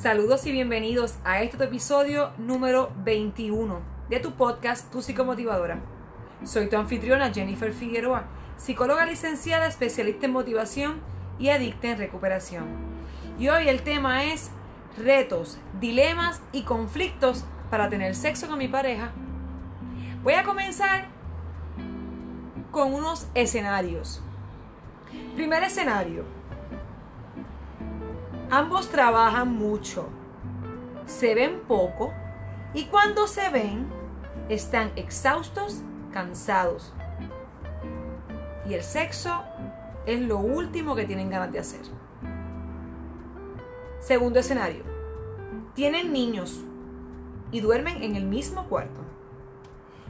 Saludos y bienvenidos a este episodio número 21 de tu podcast Tu Psicomotivadora. Soy tu anfitriona Jennifer Figueroa, psicóloga licenciada, especialista en motivación y adicta en recuperación. Y hoy el tema es retos, dilemas y conflictos para tener sexo con mi pareja. Voy a comenzar con unos escenarios. Primer escenario. Ambos trabajan mucho, se ven poco y cuando se ven están exhaustos, cansados. Y el sexo es lo último que tienen ganas de hacer. Segundo escenario. Tienen niños y duermen en el mismo cuarto.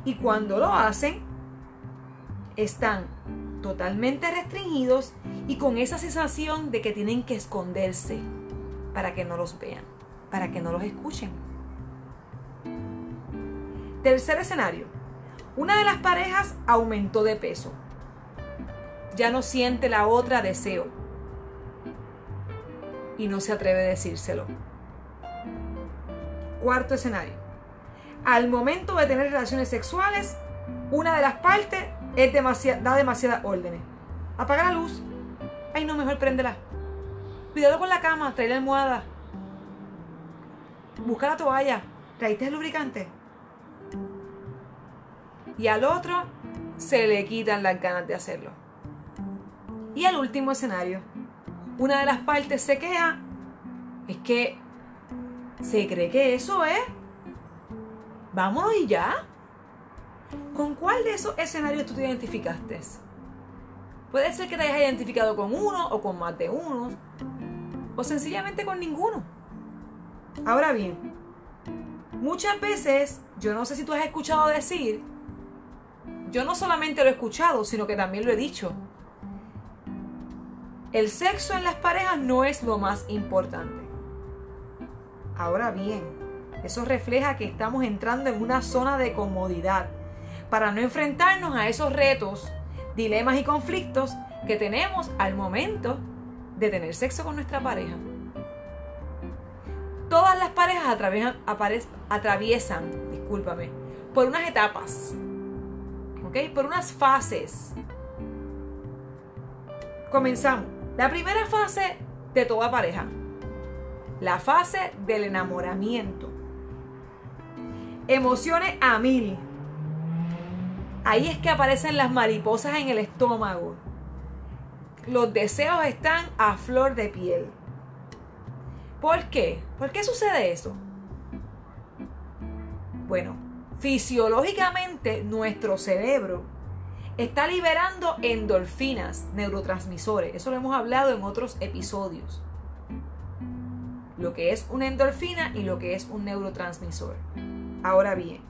Y cuando lo hacen, están totalmente restringidos y con esa sensación de que tienen que esconderse para que no los vean, para que no los escuchen. Tercer escenario. Una de las parejas aumentó de peso. Ya no siente la otra deseo. Y no se atreve a decírselo. Cuarto escenario. Al momento de tener relaciones sexuales, una de las partes es da demasiadas órdenes. Apaga la luz. Ay, no, mejor préndela. Cuidado con la cama, trae la almohada. Busca la toalla. Traíste el lubricante. Y al otro se le quitan las ganas de hacerlo. Y el último escenario. Una de las partes se queja. Es que se cree que eso es. Vámonos y ya. ¿Con cuál de esos escenarios tú te identificaste? Puede ser que te hayas identificado con uno o con más de uno, o sencillamente con ninguno. Ahora bien, muchas veces, yo no sé si tú has escuchado decir, yo no solamente lo he escuchado, sino que también lo he dicho. El sexo en las parejas no es lo más importante. Ahora bien, eso refleja que estamos entrando en una zona de comodidad para no enfrentarnos a esos retos, dilemas y conflictos que tenemos al momento de tener sexo con nuestra pareja. Todas las parejas atraviesan, discúlpame, por unas etapas, ¿ok? Por unas fases. Comenzamos. La primera fase de toda pareja. La fase del enamoramiento. Emociones a mil Ahí es que aparecen las mariposas en el estómago. Los deseos están a flor de piel. ¿Por qué? ¿Por qué sucede eso? Bueno, fisiológicamente nuestro cerebro está liberando endorfinas, neurotransmisores. Eso lo hemos hablado en otros episodios. Lo que es una endorfina y lo que es un neurotransmisor. Ahora bien,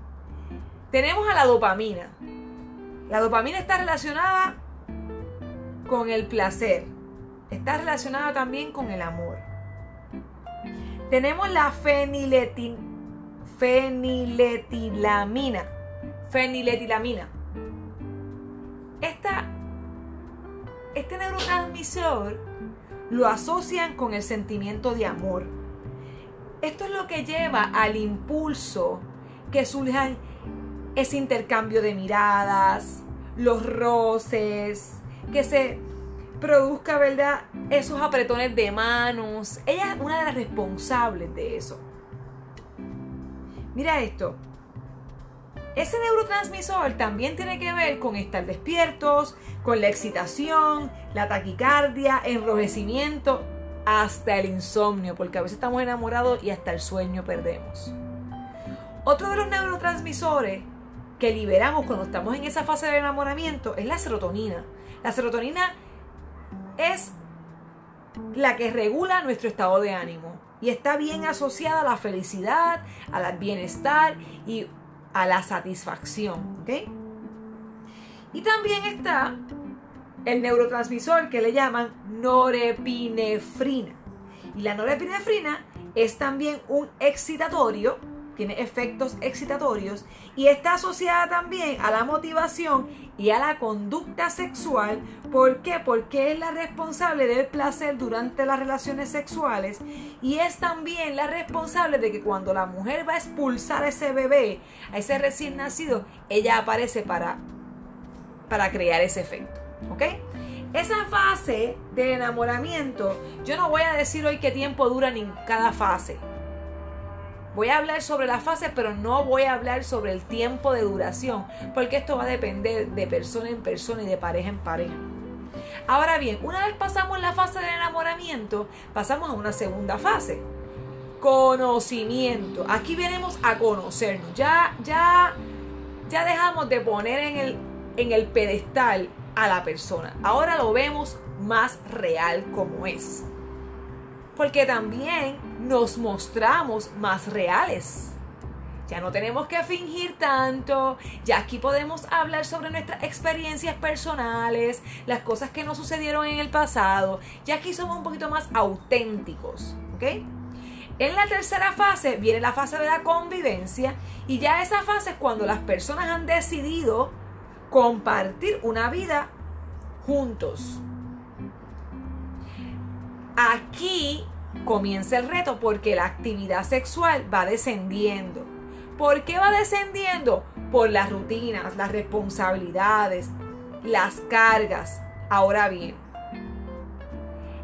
tenemos a la dopamina. La dopamina está relacionada con el placer. Está relacionada también con el amor. Tenemos la feniletilamina. Feniletilamina. Esta, este neurotransmisor lo asocian con el sentimiento de amor. Esto es lo que lleva al impulso que surge ese intercambio de miradas, los roces, que se produzca, ¿verdad? Esos apretones de manos. Ella es una de las responsables de eso. Mira esto. Ese neurotransmisor también tiene que ver con estar despiertos, con la excitación, la taquicardia, enrojecimiento, hasta el insomnio, porque a veces estamos enamorados y hasta el sueño perdemos. Otro de los neurotransmisores que liberamos cuando estamos en esa fase de enamoramiento es la serotonina. La serotonina es la que regula nuestro estado de ánimo y está bien asociada a la felicidad, al bienestar y a la satisfacción. Y también está el neurotransmisor que le llaman norepinefrina. Y la norepinefrina es también un excitatorio tiene efectos excitatorios y está asociada también a la motivación y a la conducta sexual. ¿Por qué? Porque es la responsable del placer durante las relaciones sexuales y es también la responsable de que cuando la mujer va a expulsar a ese bebé, a ese recién nacido, ella aparece para, para crear ese efecto. ¿Ok? Esa fase de enamoramiento, yo no voy a decir hoy qué tiempo dura ni cada fase. Voy a hablar sobre la fase, pero no voy a hablar sobre el tiempo de duración, porque esto va a depender de persona en persona y de pareja en pareja. Ahora bien, una vez pasamos la fase del enamoramiento, pasamos a una segunda fase. Conocimiento. Aquí venimos a conocernos. Ya, ya, ya dejamos de poner en el, en el pedestal a la persona. Ahora lo vemos más real como es. Porque también nos mostramos más reales. Ya no tenemos que fingir tanto, ya aquí podemos hablar sobre nuestras experiencias personales, las cosas que nos sucedieron en el pasado, ya aquí somos un poquito más auténticos, ¿ok? En la tercera fase viene la fase de la convivencia y ya esa fase es cuando las personas han decidido compartir una vida juntos. Aquí comienza el reto porque la actividad sexual va descendiendo. ¿Por qué va descendiendo? Por las rutinas, las responsabilidades, las cargas. Ahora bien,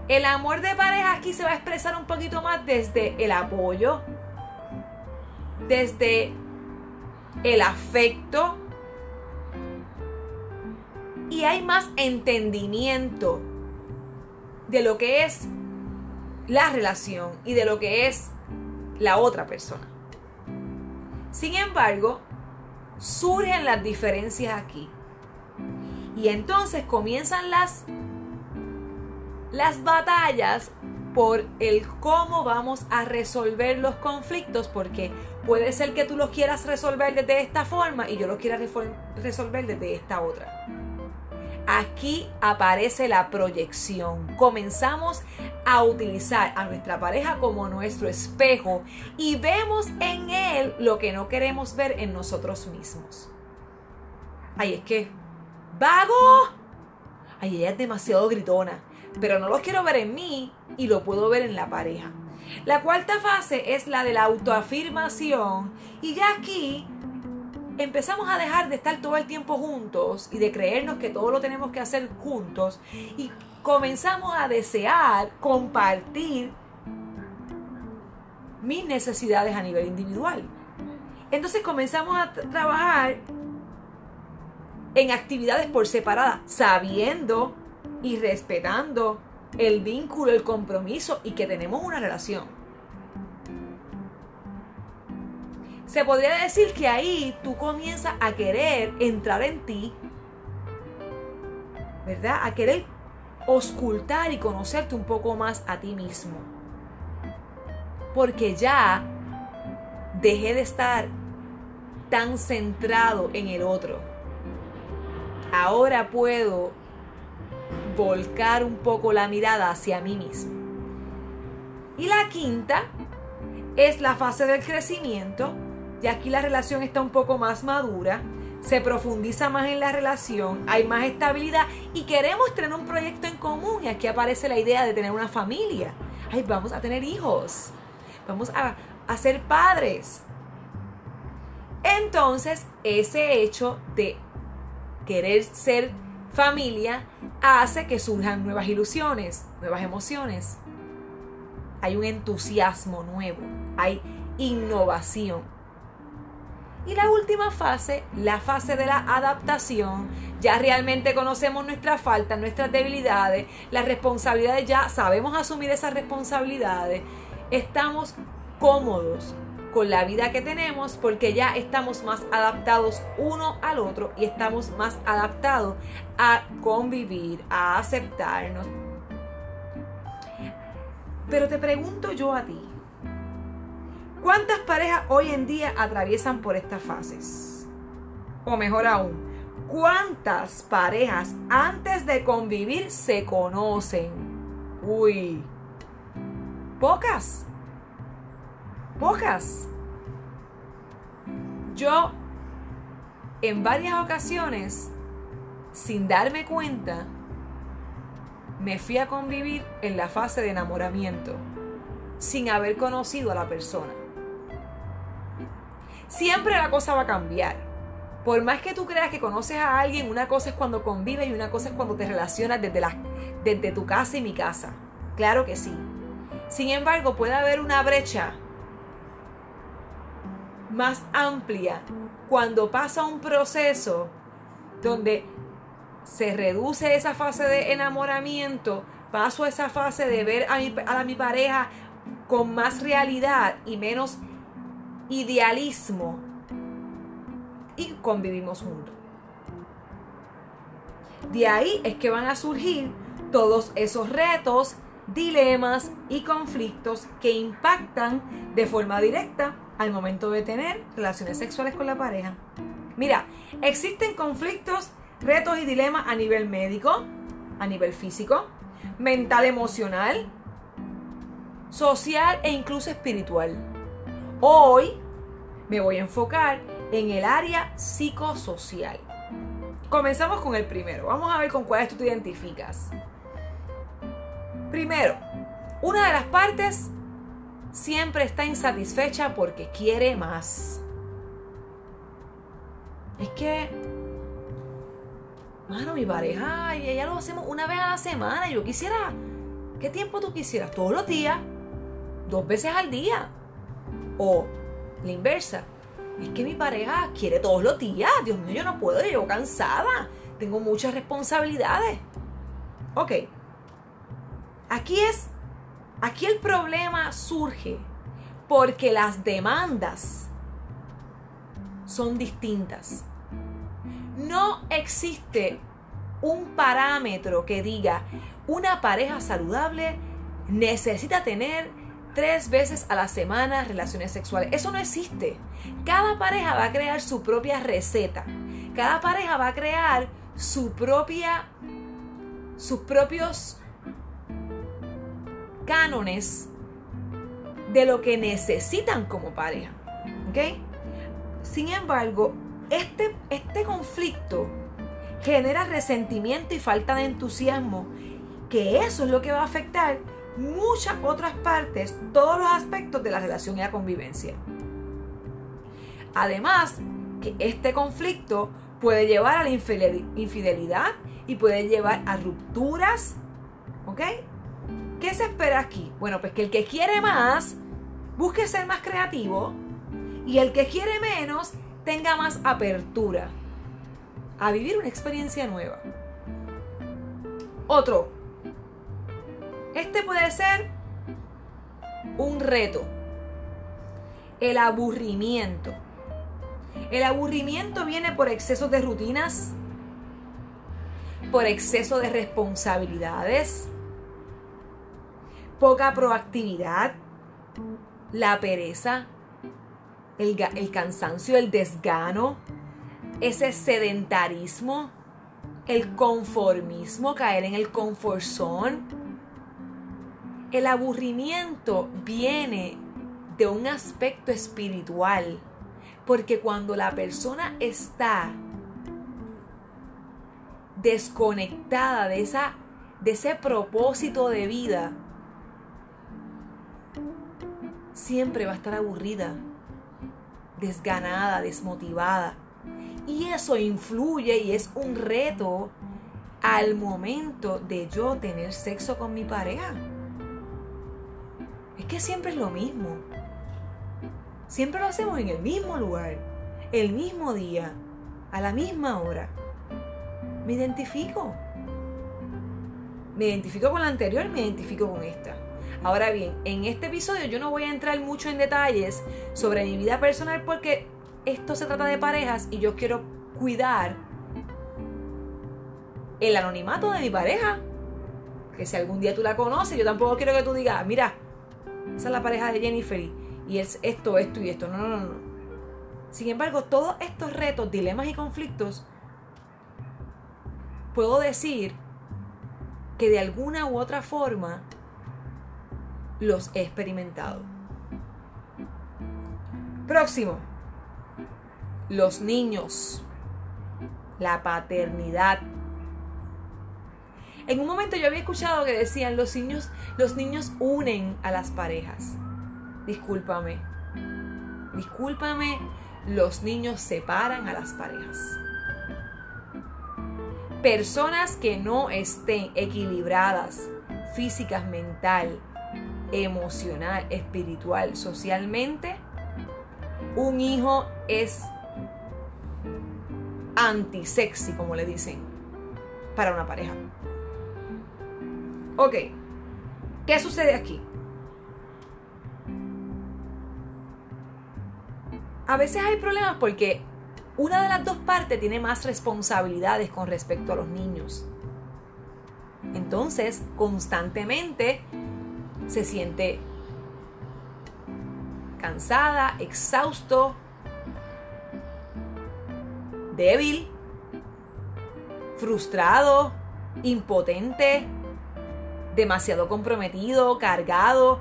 el amor de pareja aquí se va a expresar un poquito más desde el apoyo, desde el afecto, y hay más entendimiento de lo que es la relación y de lo que es la otra persona. Sin embargo, surgen las diferencias aquí. Y entonces comienzan las, las batallas por el cómo vamos a resolver los conflictos, porque puede ser que tú los quieras resolver desde esta forma y yo los quiera resolver desde esta otra. Aquí aparece la proyección. Comenzamos a utilizar a nuestra pareja como nuestro espejo y vemos en él lo que no queremos ver en nosotros mismos. Ay, es que, vago. Ay, ella es demasiado gritona, pero no lo quiero ver en mí y lo puedo ver en la pareja. La cuarta fase es la de la autoafirmación y ya aquí empezamos a dejar de estar todo el tiempo juntos y de creernos que todo lo tenemos que hacer juntos y comenzamos a desear compartir mis necesidades a nivel individual. Entonces comenzamos a trabajar en actividades por separada, sabiendo y respetando el vínculo, el compromiso y que tenemos una relación. Se podría decir que ahí tú comienzas a querer entrar en ti, ¿verdad? A querer oscultar y conocerte un poco más a ti mismo. Porque ya dejé de estar tan centrado en el otro. Ahora puedo volcar un poco la mirada hacia mí mismo. Y la quinta es la fase del crecimiento, y aquí la relación está un poco más madura, se profundiza más en la relación, hay más estabilidad y queremos tener un proyecto en común y aquí aparece la idea de tener una familia. Ay, vamos a tener hijos, vamos a, a ser padres. Entonces, ese hecho de querer ser familia hace que surjan nuevas ilusiones, nuevas emociones. Hay un entusiasmo nuevo, hay innovación. Y la última fase, la fase de la adaptación, ya realmente conocemos nuestras faltas, nuestras debilidades, las responsabilidades, ya sabemos asumir esas responsabilidades, estamos cómodos con la vida que tenemos porque ya estamos más adaptados uno al otro y estamos más adaptados a convivir, a aceptarnos. Pero te pregunto yo a ti, ¿Cuántas parejas hoy en día atraviesan por estas fases? O mejor aún, ¿cuántas parejas antes de convivir se conocen? Uy, pocas. Pocas. Yo, en varias ocasiones, sin darme cuenta, me fui a convivir en la fase de enamoramiento, sin haber conocido a la persona. Siempre la cosa va a cambiar. Por más que tú creas que conoces a alguien, una cosa es cuando convives y una cosa es cuando te relacionas desde, la, desde tu casa y mi casa. Claro que sí. Sin embargo, puede haber una brecha más amplia cuando pasa un proceso donde se reduce esa fase de enamoramiento, paso a esa fase de ver a mi, a mi pareja con más realidad y menos idealismo y convivimos juntos. De ahí es que van a surgir todos esos retos, dilemas y conflictos que impactan de forma directa al momento de tener relaciones sexuales con la pareja. Mira, existen conflictos, retos y dilemas a nivel médico, a nivel físico, mental, emocional, social e incluso espiritual. Hoy me voy a enfocar en el área psicosocial. Comenzamos con el primero. Vamos a ver con cuáles tú te identificas. Primero, una de las partes siempre está insatisfecha porque quiere más. Es que, mano, mi pareja, y ella lo hacemos una vez a la semana. Yo quisiera, ¿qué tiempo tú quisieras? Todos los días, dos veces al día. O la inversa. Es que mi pareja quiere todos los días. Dios mío, yo no puedo, yo cansada. Tengo muchas responsabilidades. Ok. Aquí es Aquí el problema surge porque las demandas son distintas. No existe un parámetro que diga una pareja saludable necesita tener tres veces a la semana relaciones sexuales. Eso no existe. Cada pareja va a crear su propia receta. Cada pareja va a crear su propia, sus propios cánones de lo que necesitan como pareja. ¿Ok? Sin embargo, este, este conflicto genera resentimiento y falta de entusiasmo, que eso es lo que va a afectar muchas otras partes, todos los aspectos de la relación y la convivencia. Además, que este conflicto puede llevar a la infidelidad y puede llevar a rupturas, ¿ok? ¿Qué se espera aquí? Bueno, pues que el que quiere más busque ser más creativo y el que quiere menos tenga más apertura a vivir una experiencia nueva. Otro. Este puede ser un reto. El aburrimiento. El aburrimiento viene por exceso de rutinas, por exceso de responsabilidades, poca proactividad, la pereza, el, el, cansancio, el desgano, ese sedentarismo, el conformismo, caer en el conforzón. El aburrimiento viene de un aspecto espiritual, porque cuando la persona está desconectada de, esa, de ese propósito de vida, siempre va a estar aburrida, desganada, desmotivada. Y eso influye y es un reto al momento de yo tener sexo con mi pareja. Es que siempre es lo mismo. Siempre lo hacemos en el mismo lugar, el mismo día, a la misma hora. Me identifico. Me identifico con la anterior, me identifico con esta. Ahora bien, en este episodio yo no voy a entrar mucho en detalles sobre mi vida personal porque esto se trata de parejas y yo quiero cuidar el anonimato de mi pareja. Que si algún día tú la conoces, yo tampoco quiero que tú digas, mira, esa es la pareja de Jennifer y es esto, esto y esto. No, no, no. Sin embargo, todos estos retos, dilemas y conflictos, puedo decir que de alguna u otra forma los he experimentado. Próximo. los niños, la paternidad. En un momento yo había escuchado que decían los niños, los niños unen a las parejas. Discúlpame. Discúlpame, los niños separan a las parejas. Personas que no estén equilibradas físicas, mental, emocional, espiritual, socialmente, un hijo es anti-sexy, como le dicen, para una pareja. Ok, ¿qué sucede aquí? A veces hay problemas porque una de las dos partes tiene más responsabilidades con respecto a los niños. Entonces, constantemente se siente cansada, exhausto, débil, frustrado, impotente, demasiado comprometido, cargado.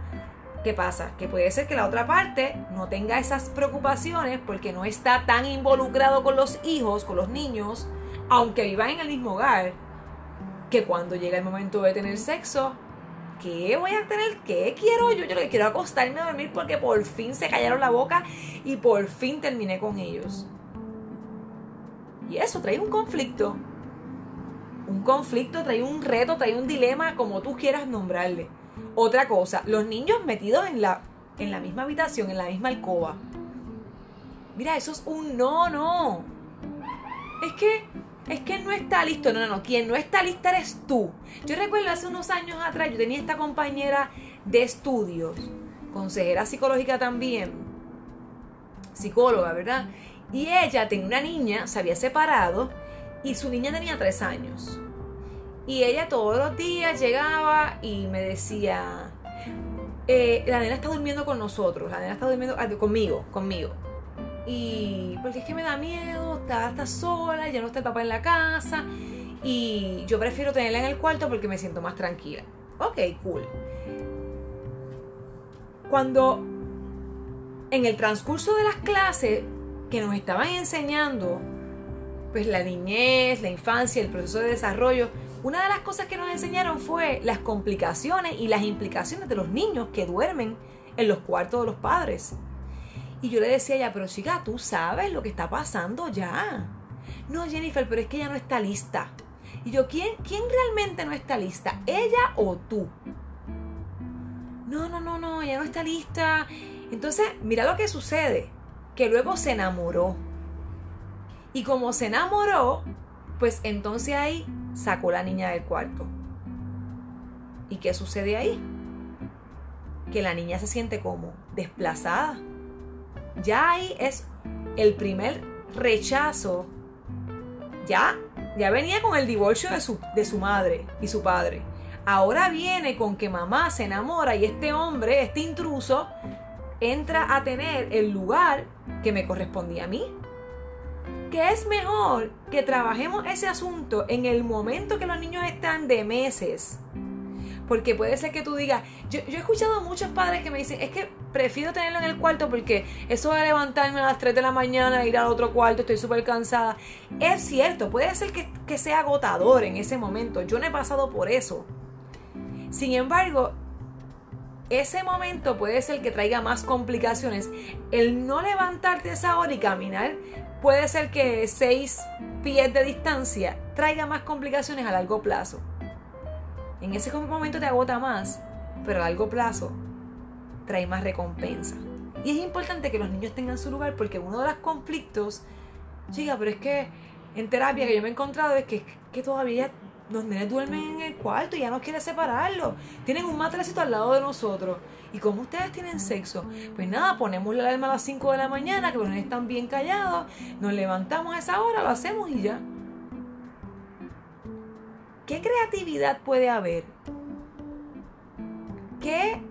¿Qué pasa? Que puede ser que la otra parte no tenga esas preocupaciones porque no está tan involucrado con los hijos, con los niños, aunque vivan en el mismo hogar, que cuando llega el momento de tener sexo, ¿qué voy a tener? ¿Qué quiero yo? Yo lo que quiero acostarme a dormir porque por fin se callaron la boca y por fin terminé con ellos. Y eso trae un conflicto. Un conflicto trae un reto, trae un dilema, como tú quieras nombrarle. Otra cosa, los niños metidos en la, en la misma habitación, en la misma alcoba. Mira, eso es un no, no. Es que es que no está listo. No, no, no. Quien no está lista eres tú. Yo recuerdo hace unos años atrás, yo tenía esta compañera de estudios, consejera psicológica también, psicóloga, ¿verdad? Y ella tenía una niña, se había separado y su niña tenía tres años. Y ella todos los días llegaba y me decía, eh, la nena está durmiendo con nosotros, la nena está durmiendo ah, conmigo, conmigo. Y porque es que me da miedo, está, está sola, ya no está el papá en la casa. Y yo prefiero tenerla en el cuarto porque me siento más tranquila. Ok, cool. Cuando en el transcurso de las clases que nos estaban enseñando, pues la niñez, la infancia, el proceso de desarrollo, una de las cosas que nos enseñaron fue las complicaciones y las implicaciones de los niños que duermen en los cuartos de los padres. Y yo le decía a ella, pero chica, tú sabes lo que está pasando ya. No, Jennifer, pero es que ella no está lista. Y yo, ¿quién, ¿quién realmente no está lista? ¿Ella o tú? No, no, no, no, ella no está lista. Entonces, mira lo que sucede, que luego se enamoró. Y como se enamoró, pues entonces ahí sacó la niña del cuarto. ¿Y qué sucede ahí? Que la niña se siente como desplazada ya ahí es el primer rechazo. Ya, ya venía con el divorcio de su, de su madre y su padre. Ahora viene con que mamá se enamora y este hombre, este intruso, entra a tener el lugar que me correspondía a mí. Que es mejor que trabajemos ese asunto en el momento que los niños están de meses porque puede ser que tú digas, yo, he escuchado a muchos padres que me dicen, es que prefiero tenerlo en el cuarto porque eso de levantarme a las 3 de la mañana, ir al otro cuarto, estoy súper cansada. Es cierto, puede ser que, que sea agotador en ese momento. Yo no he pasado por eso. Sin embargo, ese momento puede ser que traiga más complicaciones. El no levantarte esa hora y caminar puede ser que 6 pies de distancia traiga más complicaciones a largo plazo. En ese momento te agota más, pero a largo plazo trae más recompensa. Y es importante que los niños tengan su lugar porque uno de los conflictos, chica, pero es que en terapia que yo me he encontrado es que, que todavía los nenes duermen en el cuarto y ya no quiere separarlo. Tienen un matrecito al lado de nosotros. ¿Y como ustedes tienen sexo? Pues nada, ponemos la alarma a las 5 de la mañana, que los nenes están bien callados, nos levantamos a esa hora, lo hacemos y ya. ¿Qué creatividad puede haber? ¿Qué,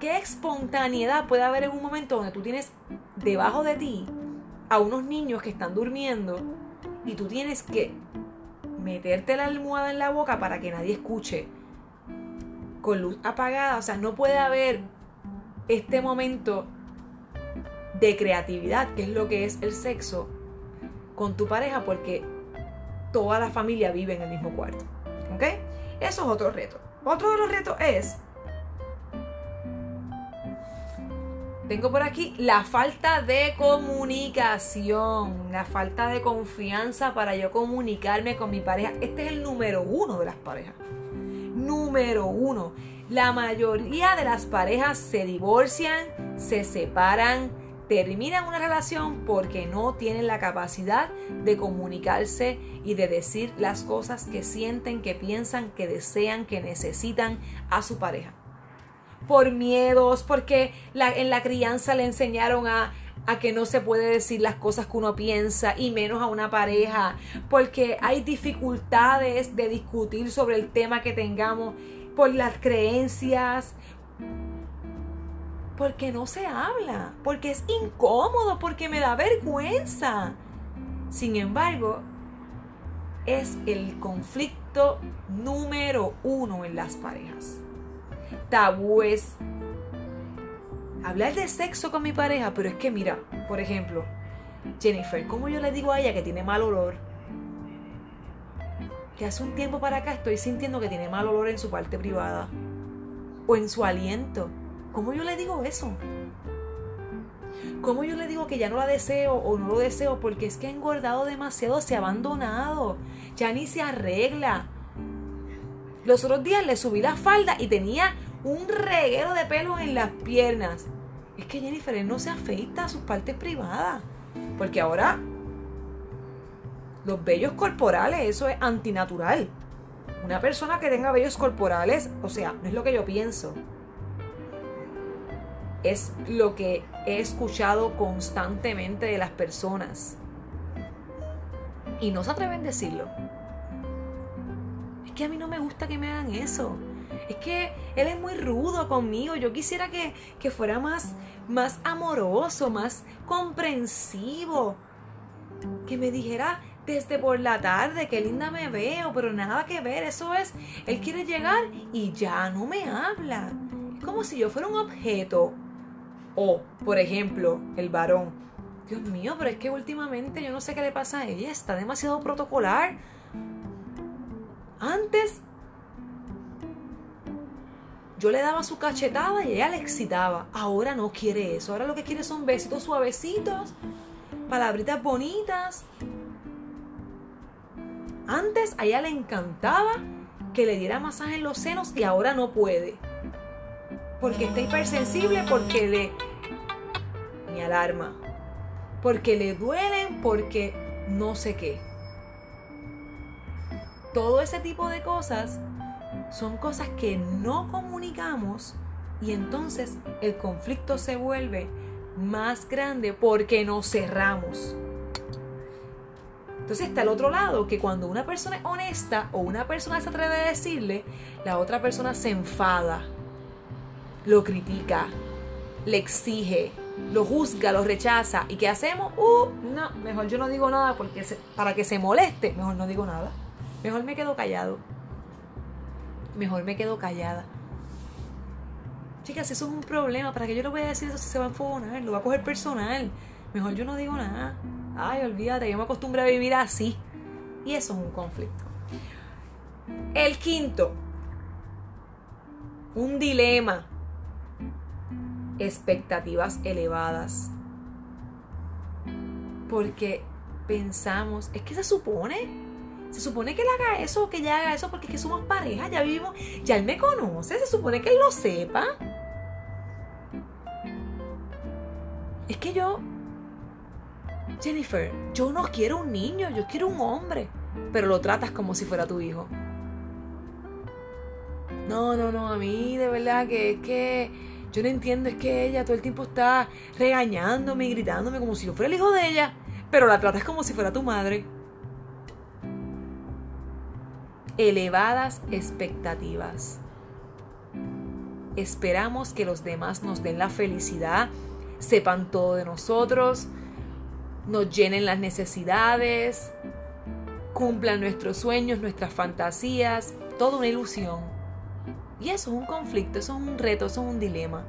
¿Qué espontaneidad puede haber en un momento donde tú tienes debajo de ti a unos niños que están durmiendo y tú tienes que meterte la almohada en la boca para que nadie escuche con luz apagada? O sea, no puede haber este momento de creatividad, que es lo que es el sexo, con tu pareja porque toda la familia vive en el mismo cuarto. ¿Ok? Eso es otro reto. Otro de los retos es Tengo por aquí la falta de comunicación, la falta de confianza para yo comunicarme con mi pareja. Este es el número uno de las parejas. Número uno. La mayoría de las parejas se divorcian, se separan, terminan una relación porque no tienen la capacidad de comunicarse y de decir las cosas que sienten, que piensan, que desean, que necesitan a su pareja por miedos, porque en la crianza le enseñaron a, a que no se puede decir las cosas que uno piensa y menos a una pareja, porque hay dificultades de discutir sobre el tema que tengamos por las creencias, porque no se habla, porque es incómodo, porque me da vergüenza. Sin embargo, es el conflicto número uno en las parejas tabúes. Hablar de sexo con mi pareja, pero es que mira, por ejemplo, Jennifer, ¿cómo yo le digo a ella que tiene mal olor? Que hace un tiempo para acá estoy sintiendo que tiene mal olor en su parte privada o en su aliento. ¿Cómo yo le digo eso? ¿Cómo yo le digo que ya no la deseo o no lo deseo? Porque es que ha engordado demasiado, se ha abandonado, ya ni se arregla. Los otros días le subí la falda y tenía un reguero de pelos en las piernas. Es que Jennifer no se afeita a sus partes privadas. Porque ahora los vellos corporales, eso es antinatural. Una persona que tenga vellos corporales, o sea, no es lo que yo pienso. Es lo que he escuchado constantemente de las personas. Y no se atreven a decirlo. Es que a mí no me gusta que me hagan eso es que él es muy rudo conmigo, yo quisiera que, fuera más, más amoroso, más comprensivo, que me dijera desde por la tarde, qué linda me veo, pero nada que ver, eso es, él quiere llegar y ya no me habla. Es como si yo fuera un objeto. O, por ejemplo, el varón. Dios mío, pero es que últimamente yo no sé qué le pasa a ella, está demasiado protocolar. Antes yo le daba su cachetada y ella le excitaba. Ahora no quiere eso. Ahora lo que quiere son besitos suavecitos, palabritas bonitas. Antes a ella le encantaba que le diera masaje en los senos y ahora no puede. Porque está hipersensible, porque le... Mi alarma. Porque le duelen, porque no sé qué. Todo ese tipo de cosas son cosas que no y entonces el conflicto se vuelve más grande porque nos cerramos. Entonces está el otro lado, que cuando una persona es honesta o una persona se atreve a decirle, la otra persona se enfada, lo critica, le exige, lo juzga, lo rechaza. ¿Y qué hacemos? Uh, no, mejor yo no digo nada porque para que se moleste, mejor no digo nada. Mejor me quedo callado mejor me quedo callada. Chicas, eso es un problema. ¿Para que yo le voy a decir eso si se va a enfogonar? Lo va a coger personal. Mejor yo no digo nada. Ay, olvídate, yo me acostumbré a vivir así. Y eso es un conflicto. El quinto, un dilema. Expectativas elevadas. Porque pensamos, es que se supone se supone que él haga eso, que ella haga eso, porque es que somos pareja, ya vivimos, ya él me conoce, se supone que él lo sepa. Es que yo, Jennifer, yo no quiero un niño, yo quiero un hombre, pero lo tratas como si fuera tu hijo. No, no, no, a mí de verdad que es que yo no entiendo, es que ella todo el tiempo está regañándome y gritándome como si yo fuera el hijo de ella, pero la tratas como si fuera tu madre. elevadas expectativas. Esperamos que los demás nos den la felicidad, sepan todo de nosotros, nos llenen las necesidades, cumplan nuestros sueños, nuestras fantasías, toda una ilusión. Y eso es un conflicto, eso es un reto, eso es un dilema.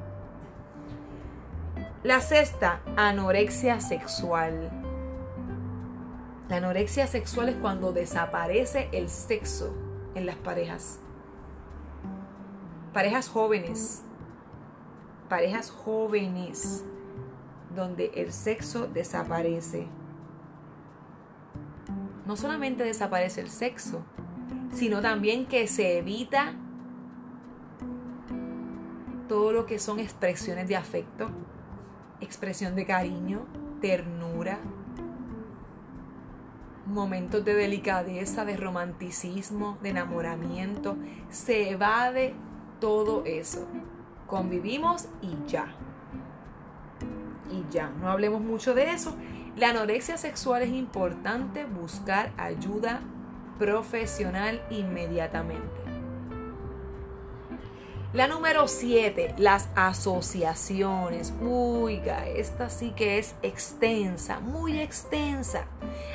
La sexta, anorexia sexual. La anorexia sexual es cuando desaparece el sexo en las parejas. Parejas jóvenes. Parejas jóvenes donde el sexo desaparece. No solamente desaparece el sexo, sino también que se evita todo lo que son expresiones de afecto, expresión de cariño, ternura, momentos de delicadeza, de romanticismo, de enamoramiento. Se evade todo eso. Convivimos y ya. Y ya, no hablemos mucho de eso. La anorexia sexual es importante buscar ayuda profesional inmediatamente. La número 7, las asociaciones. Uiga, esta sí que es extensa, muy extensa.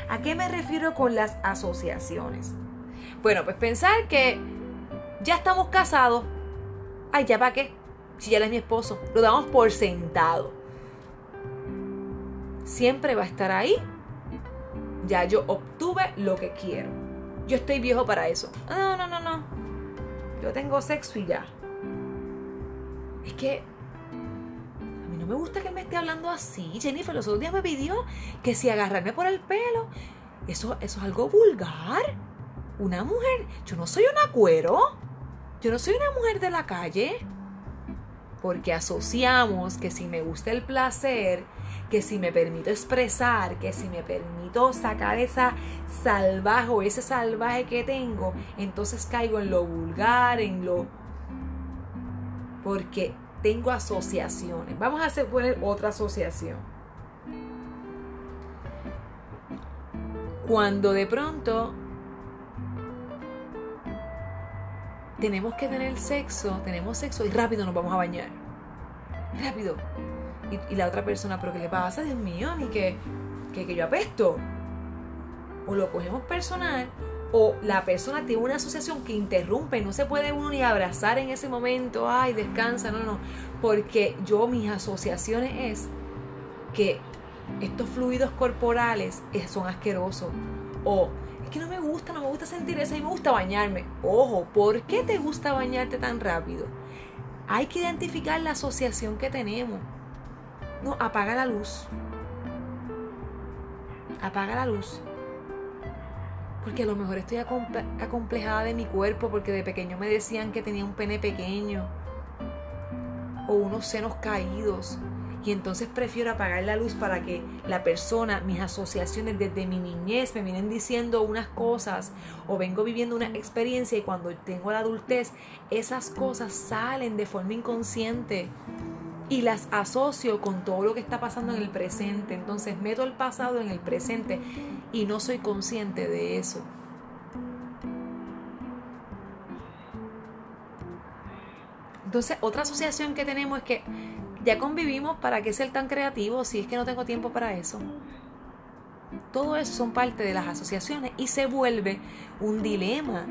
¿A qué me refiero con las asociaciones? Bueno, pues pensar que ya estamos casados. Ay, ¿ya para qué? Si ya es mi esposo. Lo damos por sentado. Siempre va a estar ahí. Ya yo obtuve lo que quiero. Yo estoy viejo para eso. No, no, no, no. Yo tengo sexo y ya es que a mí no me gusta que me esté hablando así. Jennifer los otros días me pidió que si agarrarme por el pelo, eso, eso es algo vulgar. Una mujer, yo no soy una cuero. Yo no soy una mujer de la calle. Porque asociamos que si me gusta el placer, que si me permito expresar, que si me permito sacar esa salvaje o ese salvaje que tengo, entonces caigo en lo vulgar, en lo porque tengo asociaciones. Vamos a hacer poner otra asociación. Cuando de pronto tenemos que tener sexo, tenemos sexo y rápido nos vamos a bañar. Rápido. Y, la otra persona, pero ¿qué le pasa? Dios mío, ni que, que, que yo apesto. O lo cogemos personal o la persona tiene una asociación que interrumpe, no se puede uno ni abrazar en ese momento, ay, descansa, no, no, porque yo mis asociaciones es que estos fluidos corporales son asquerosos o que no me gusta, no me gusta sentir eso y me gusta bañarme. Ojo, ¿por qué te gusta bañarte tan rápido? Hay que identificar la asociación que tenemos. No, apaga la luz. Apaga la luz porque a lo mejor estoy acomplejada de mi cuerpo porque de pequeño me decían que tenía un pene pequeño o unos senos caídos. Y entonces prefiero apagar la luz para que la persona, mis asociaciones desde mi niñez me vienen diciendo unas cosas o vengo viviendo una experiencia y cuando tengo la adultez esas cosas salen de forma inconsciente y las asocio con todo lo que está pasando en el presente. Entonces meto el pasado en el presente y no soy consciente de eso. Entonces, otra asociación que tenemos es que ya convivimos, ¿para qué ser tan creativos si es que no tengo tiempo para eso? Todo eso son parte de las asociaciones y se vuelve un dilema,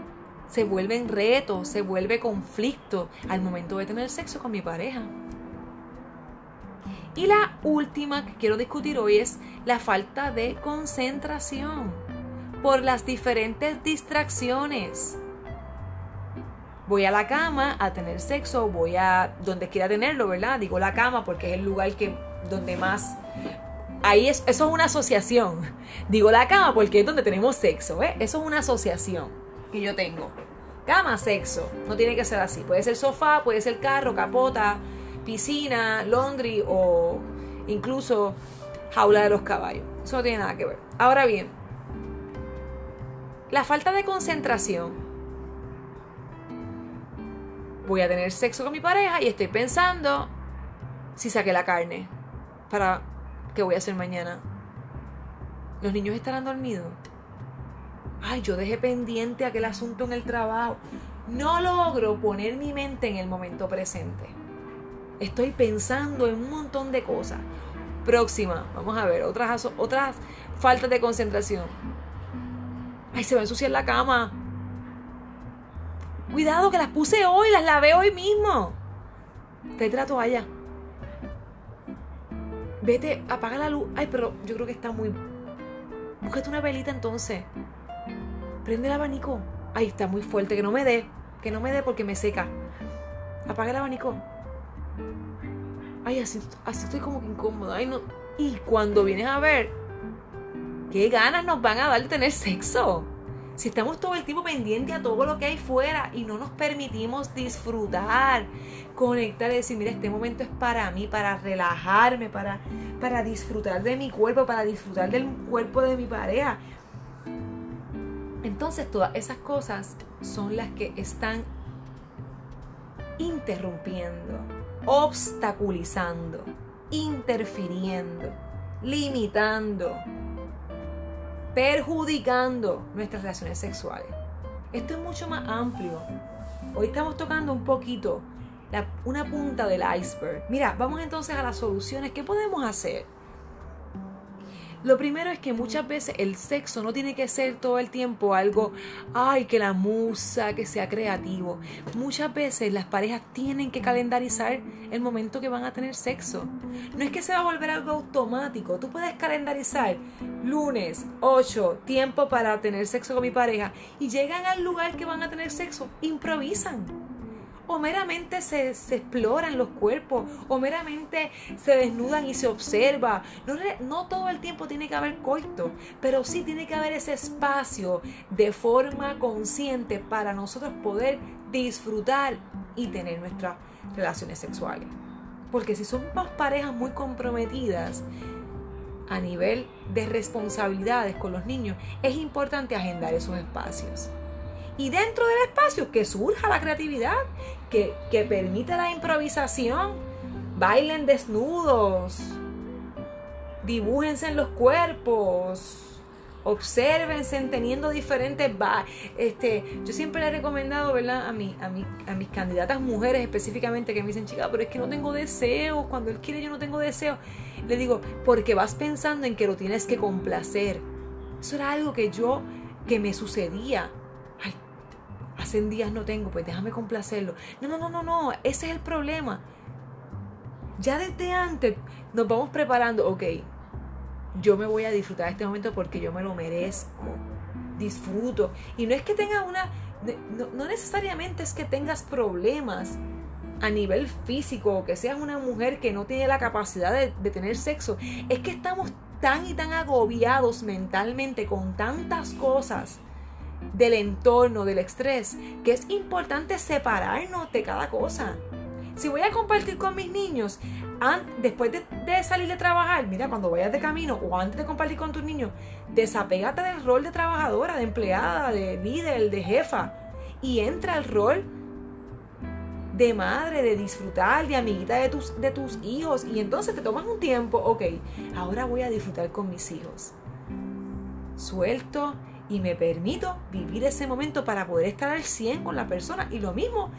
se vuelven retos, se vuelve conflicto al momento de tener sexo con mi pareja. Y la última que quiero discutir hoy es la falta de concentración por las diferentes distracciones. Voy a la cama a tener sexo, voy a donde quiera tenerlo, ¿verdad? Digo la cama porque es el lugar que donde más ahí es, eso es una asociación. Digo la cama porque es donde tenemos sexo, ¿eh? Eso es una asociación que yo tengo. Cama, sexo. No tiene que ser así. Puede ser sofá, puede ser carro, capota, piscina, laundry o incluso jaula de los caballos. Eso no tiene nada que ver. Ahora bien, la falta de concentración. Voy a tener sexo con mi pareja y estoy pensando si saqué la carne para qué voy a hacer mañana. Los niños estarán dormidos. Ay, yo dejé pendiente aquel asunto en el trabajo. No logro poner mi mente en el momento presente. Estoy pensando en un montón de cosas. Próxima, vamos a ver, otras, otras faltas de concentración. Ay, se va a ensuciar la cama. Cuidado que las puse hoy, las lavé hoy mismo. Te la toalla. Vete, apaga la luz. Ay, pero yo creo que está muy... Búscate una velita entonces. Prende el abanico. Ay, está muy fuerte, que no me dé. Que no me dé porque me seca. Apaga el abanico. Ay, así, así estoy como que incómoda. Ay, no. Y cuando vienes a ver, ¿qué ganas nos van a dar de tener sexo? Si estamos todo el tiempo pendientes a todo lo que hay fuera y no nos permitimos disfrutar, conectar y decir, mira, este momento es para mí, para relajarme, para, para disfrutar de mi cuerpo, para disfrutar del cuerpo de mi pareja. Entonces todas esas cosas son las que están interrumpiendo, obstaculizando, interfiriendo, limitando perjudicando nuestras relaciones sexuales. Esto es mucho más amplio. Hoy estamos tocando un poquito una punta del iceberg. Mira, vamos entonces a las soluciones. ¿Qué podemos hacer? Lo primero es que muchas veces el sexo no tiene que ser todo el tiempo algo, ay, que la musa, que sea creativo. Muchas veces las parejas tienen que calendarizar el momento que van a tener sexo. No es que se va a volver algo automático. Tú puedes calendarizar lunes 8, tiempo para tener sexo con mi pareja y llegan al lugar que van a tener sexo, improvisan o meramente se, exploran los cuerpos, o meramente se desnudan y se observa. No, no todo el tiempo tiene que haber coito, pero sí tiene que haber ese espacio de forma consciente para nosotros poder disfrutar y tener nuestras relaciones sexuales. Porque si somos parejas muy comprometidas, a nivel de responsabilidades con los niños, es importante agendar esos espacios. Y dentro del espacio que surja la creatividad, que, que permita la improvisación. Bailen desnudos, dibújense en los cuerpos, obsérvense teniendo diferentes este yo siempre le he recomendado verdad a mi, a a mis candidatas mujeres específicamente que me dicen chica pero es que no tengo deseos cuando él quiere yo no tengo deseos le digo porque vas pensando en que lo tienes que complacer eso era algo que yo que me sucedía hace días no tengo, pues déjame complacerlo. No, no, no, no, no, ese es el problema. Ya desde antes nos vamos preparando, ok, yo me voy a disfrutar este momento porque yo me lo merezco, disfruto. Y no es que tengas una, no, necesariamente es que tengas problemas a nivel físico o que seas una mujer que no tiene la capacidad de, de tener sexo, es que estamos tan y tan agobiados mentalmente con tantas cosas del entorno, del estrés, que es importante separarnos de cada cosa. Si voy a compartir con mis niños, después de, salir de trabajar, mira, cuando vayas de camino o antes de compartir con tus niños, desapégate del rol de trabajadora, de empleada, de líder, de jefa y entra al rol de madre, de disfrutar, de amiguita de tus, de tus hijos. Y entonces te tomas un tiempo, ok, ahora voy a disfrutar con mis hijos. Suelto y me permito vivir ese momento para poder estar al 100 con la persona. Y lo mismo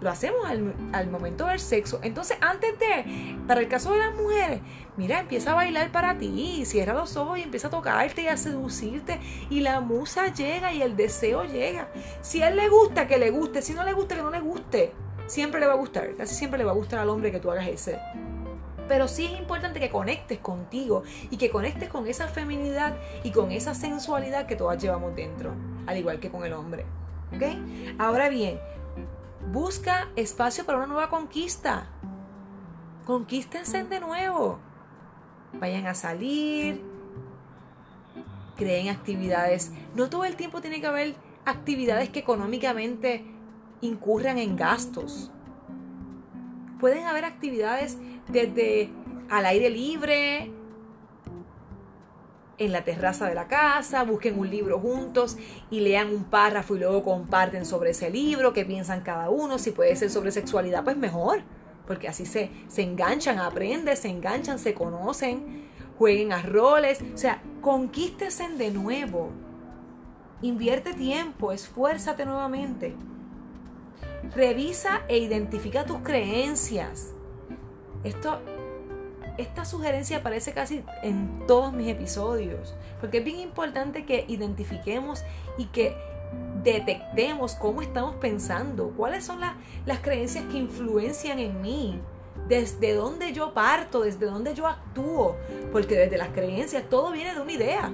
lo hacemos al, momento del sexo. Entonces, antes de, para el caso de las mujeres, mira, empieza a bailar para ti, cierra los ojos y empieza a tocarte y a seducirte. Y la musa llega y el deseo llega. Si a él le gusta, que le guste. Si no le gusta, que no le guste. Siempre le va a gustar. Casi siempre le va a gustar al hombre que tú hagas ese. Pero sí es importante que conectes contigo y que conectes con esa feminidad y con esa sensualidad que todas llevamos dentro, al igual que con el hombre. ¿Ok? Ahora bien, busca espacio para una nueva conquista. Conquístense de nuevo. Vayan a salir. Creen actividades. No todo el tiempo tiene que haber actividades que económicamente incurran en gastos. Pueden haber actividades desde al aire libre, en la terraza de la casa, busquen un libro juntos y lean un párrafo y luego comparten sobre ese libro, qué piensan cada uno, si puede ser sobre sexualidad, pues mejor, porque así se, se enganchan, aprenden, se enganchan, se conocen, jueguen a roles, o sea, conquístense de nuevo, invierte tiempo, esfuérzate nuevamente, revisa e identifica tus creencias esto, esta sugerencia aparece casi en todos mis episodios, porque es bien importante que identifiquemos y que detectemos cómo estamos pensando, cuáles son las creencias que influencian en mí. desde dónde yo parto, desde dónde yo actúo, porque desde las creencias todo viene de una idea.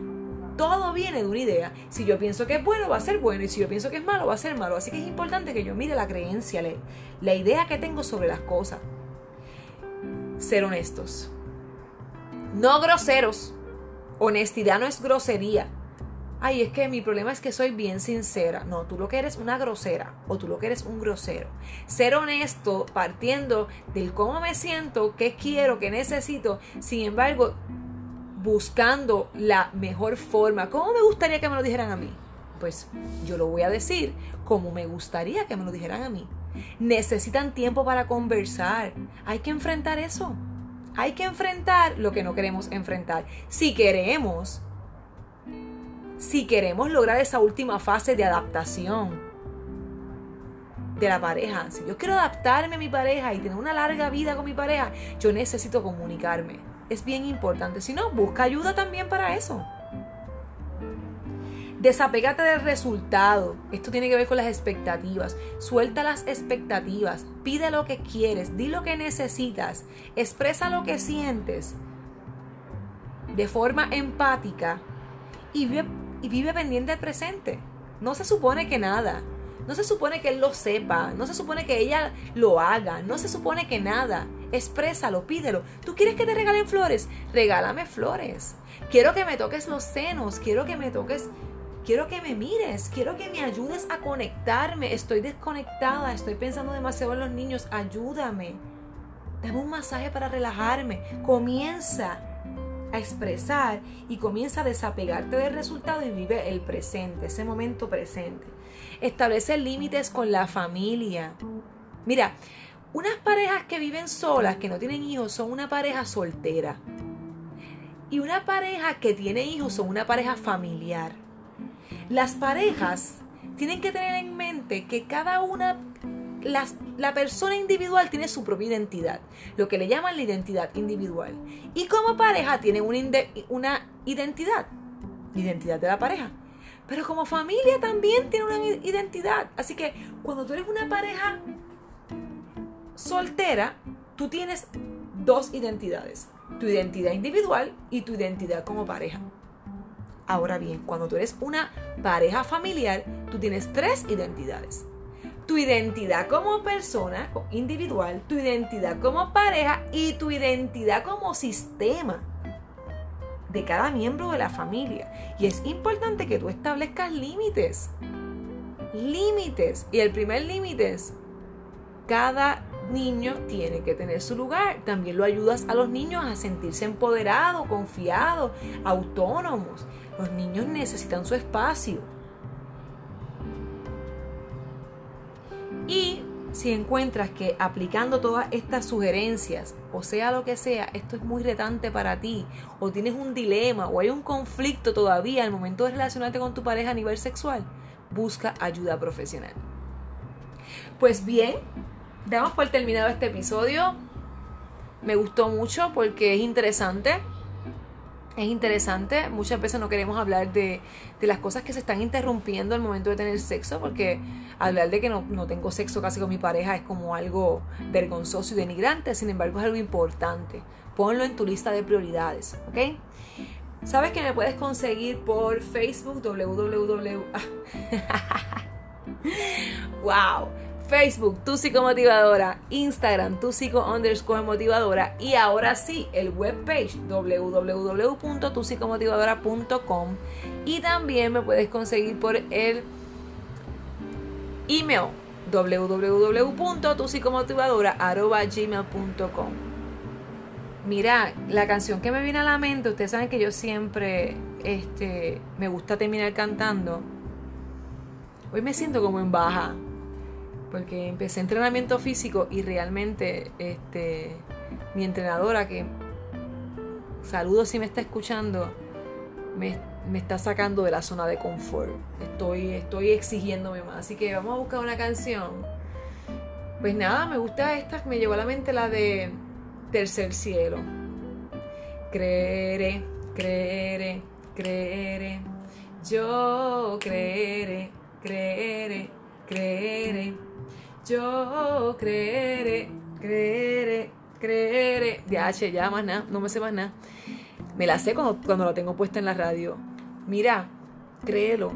Todo viene de una idea. Si yo pienso que es bueno, va a ser bueno. Y si yo pienso que es malo, va a ser malo. Así que es importante que yo mire la creencia, la idea que tengo sobre las cosas. Ser honestos. No groseros. Honestidad no es grosería ay, es que mi problema es que soy bien sincera. No, tú lo que eres una grosera o tú lo que eres un grosero. Ser honesto partiendo del cómo me siento, qué quiero, qué necesito, sin embargo, buscando la mejor forma. ¿Cómo me gustaría que me lo dijeran a mí? Pues yo lo voy a decir como me gustaría que me lo dijeran a mí. Necesitan tiempo para conversar. Hay que enfrentar eso. Hay que enfrentar lo que no queremos enfrentar. Si queremos si queremos lograr esa última fase de adaptación de la pareja. Si yo quiero adaptarme a mi pareja y tener una larga vida con mi pareja, yo necesito comunicarme. Es bien importante. Si no, busca ayuda también para eso. Desapégate del resultado. Esto tiene que ver con las expectativas. Suelta las expectativas. Pide lo que quieres. Di lo que necesitas. Expresa lo que sientes de forma empática y vive y vive pendiente del presente. No se supone que nada. No se supone que él lo sepa. No se supone que ella lo haga. No se supone que nada. Exprésalo, pídelo. ¿Tú quieres que te regalen flores? Regálame flores. Quiero que me toques los senos. Quiero que me toques. Quiero que me mires. Quiero que me ayudes a conectarme. Estoy desconectada. Estoy pensando demasiado en los niños. Ayúdame. Dame un masaje para relajarme. Comienza a expresar y comienza a desapegarte del resultado y vive el presente, ese momento presente. Establece límites con la familia. Mira, unas parejas que viven solas, que no tienen hijos, son una pareja soltera. Y una pareja que tiene hijos son una pareja familiar. Las parejas tienen que tener en mente que cada una la persona individual tiene su propia identidad, lo que le llaman la identidad individual. Y como pareja tiene una, una identidad, identidad de la pareja. Pero como familia también tiene una identidad. Así que cuando tú eres una pareja soltera, tú tienes dos identidades. Tu identidad individual y tu identidad como pareja. Ahora bien, cuando tú eres una pareja familiar, tú tienes tres identidades tu identidad como persona individual, tu identidad como pareja y tu identidad como sistema de cada miembro de la familia. Y es importante que tú establezcas límites. Límites. Y el primer límite es, cada niño tiene que tener su lugar. También lo ayudas a los niños a sentirse empoderados, confiados, autónomos. Los niños necesitan su espacio. Si encuentras que aplicando todas estas sugerencias, o sea lo que sea, esto es muy retante para ti, o tienes un dilema, o hay un conflicto todavía al momento de relacionarte con tu pareja a nivel sexual, busca ayuda profesional. Pues bien, damos por terminado este episodio. Me gustó mucho porque es interesante es interesante. Muchas veces no queremos hablar de, las cosas que se están interrumpiendo al momento de tener sexo, porque hablar de que no, no, tengo sexo casi con mi pareja es como algo vergonzoso y denigrante, sin embargo es algo importante. Ponlo en tu lista de prioridades, ¿ok? Sabes que me puedes conseguir por Facebook www. ¡Wow! Facebook, tu psicomotivadora, Instagram, tu psico underscore motivadora y ahora sí, el webpage www.tupsicomotivadora.com y también me puedes conseguir por el email www.tupsicomotivadora.gmail.com Mira, la canción que me viene a la mente, ustedes saben que yo siempre este, me gusta terminar cantando. Hoy me siento como en baja porque empecé entrenamiento físico y realmente este, mi entrenadora, que saludo si me está escuchando, me, está sacando de la zona de confort. Estoy, estoy exigiéndome más. Así que vamos a buscar una canción. Pues nada, me gusta esta, me llegó a la mente la de Tercer Cielo. Creeré, creeré, creeré. Yo creeré, creeré, creeré yo creeré, creeré, creeré. Ya, che, ya más nada, no me sé más nada. Me la sé cuando, cuando la tengo puesta en la radio. Mira, créelo,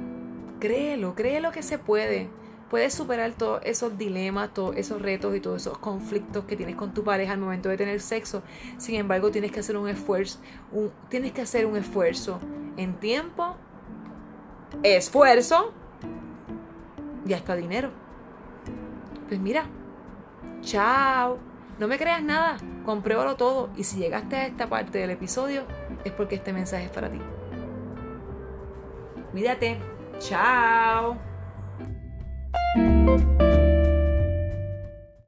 créelo, créelo que se puede. Puedes superar todos esos dilemas, todos esos retos y todos esos conflictos que tienes con tu pareja al momento de tener sexo. Sin embargo, tienes que hacer un esfuerzo, tienes que hacer un esfuerzo en tiempo, esfuerzo y hasta dinero. Pues mira, chao. No me creas nada, compruébalo todo y si llegaste a esta parte del episodio es porque este mensaje es para ti. Cuídate. Chao.